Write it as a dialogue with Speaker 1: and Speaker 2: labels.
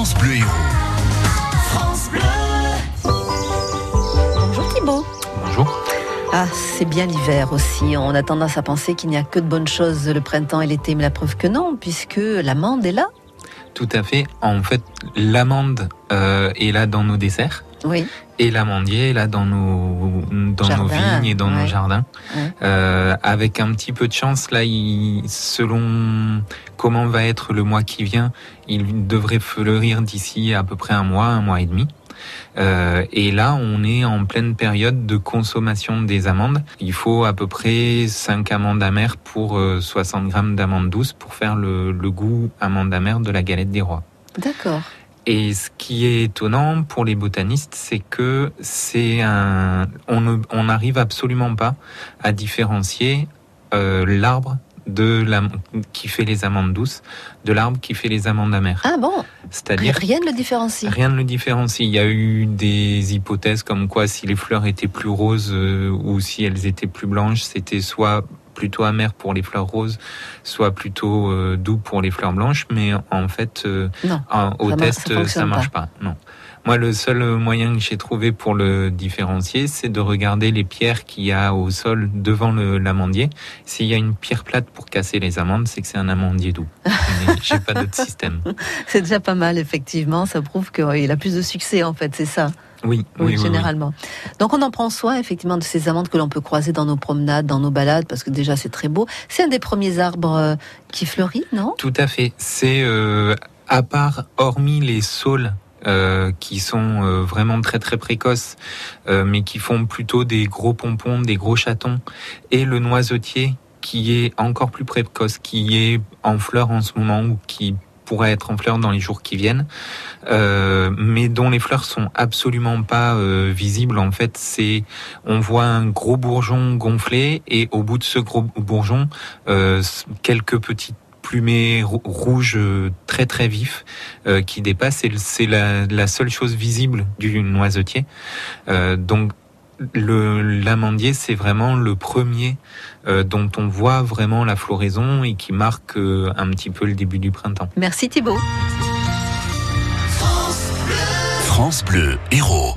Speaker 1: France Bleu Héros.
Speaker 2: Bonjour Thibault.
Speaker 3: Bonjour.
Speaker 2: Ah, c'est bien l'hiver aussi. On a tendance à penser qu'il n'y a que de bonnes choses le printemps et l'été, mais la preuve que non, puisque l'amande est là.
Speaker 3: Tout à fait. En fait, l'amande euh, est là dans nos desserts.
Speaker 2: Oui.
Speaker 3: Et l'amandier là dans nos, dans nos vignes et dans
Speaker 2: ouais.
Speaker 3: nos jardins.
Speaker 2: Ouais.
Speaker 3: Euh, avec un petit peu de chance, là, il, selon comment va être le mois qui vient, il devrait fleurir d'ici à peu près un mois, un mois et demi. Euh, et là, on est en pleine période de consommation des amandes. Il faut à peu près 5 amandes amères pour euh, 60 grammes d'amandes douces pour faire le, le goût amande amère de la galette des rois.
Speaker 2: D'accord.
Speaker 3: Et ce qui est étonnant pour les botanistes, c'est que c'est un, on n'arrive absolument pas à différencier euh, l'arbre de la, qui fait les amandes douces de l'arbre qui fait les amandes amères.
Speaker 2: Ah bon?
Speaker 3: C'est-à-dire
Speaker 2: Rien ne le différencie.
Speaker 3: Rien ne le différencie. Il y a eu des hypothèses comme quoi si les fleurs étaient plus roses euh, ou si elles étaient plus blanches, c'était soit plutôt amer pour les fleurs roses, soit plutôt euh, doux pour les fleurs blanches. Mais en fait, euh,
Speaker 2: Non.
Speaker 3: en- au
Speaker 2: Ça
Speaker 3: test,
Speaker 2: ça
Speaker 3: ça, marche pas. Non. Moi, le seul moyen que j'ai trouvé pour le différencier, c'est de regarder les pierres qu'il y a au sol devant l'amandier. S'il y a une pierre plate pour casser les amandes, c'est que c'est un amandier doux. J'ai pas d'autre système.
Speaker 2: C'est déjà pas mal, effectivement. Ça prouve qu'il a plus de succès, en fait, c'est ça.
Speaker 3: Oui,
Speaker 2: Oui,
Speaker 3: oui, oui, oui.
Speaker 2: généralement. Donc on en prend soin, effectivement, de ces amandes que l'on peut croiser dans nos promenades, dans nos balades, parce que déjà c'est très beau. C'est un des premiers arbres euh, qui fleurit, non?
Speaker 3: Tout à fait. C'est euh, à part, hormis les saules. euh, qui sont euh, vraiment très très précoces, euh, mais qui font plutôt des gros pompons, des gros chatons, et le noisetier qui est encore plus précoce, qui est en fleurs en ce moment ou qui pourrait être en fleurs dans les jours qui viennent, euh, mais dont les fleurs sont absolument pas euh, visibles. En fait, c'est on voit un gros bourgeon gonflé et au bout de ce gros bourgeon, euh, quelques petites plumées rou- rouges très très vifs euh, qui dépassent. Et c'est la, seule chose visible du noisetier. Donc le l'amandier, c'est vraiment le premier euh, dont on voit vraiment la floraison et qui marque euh, un petit peu le début du printemps.
Speaker 2: Merci Thibault.
Speaker 1: France Bleu Héros.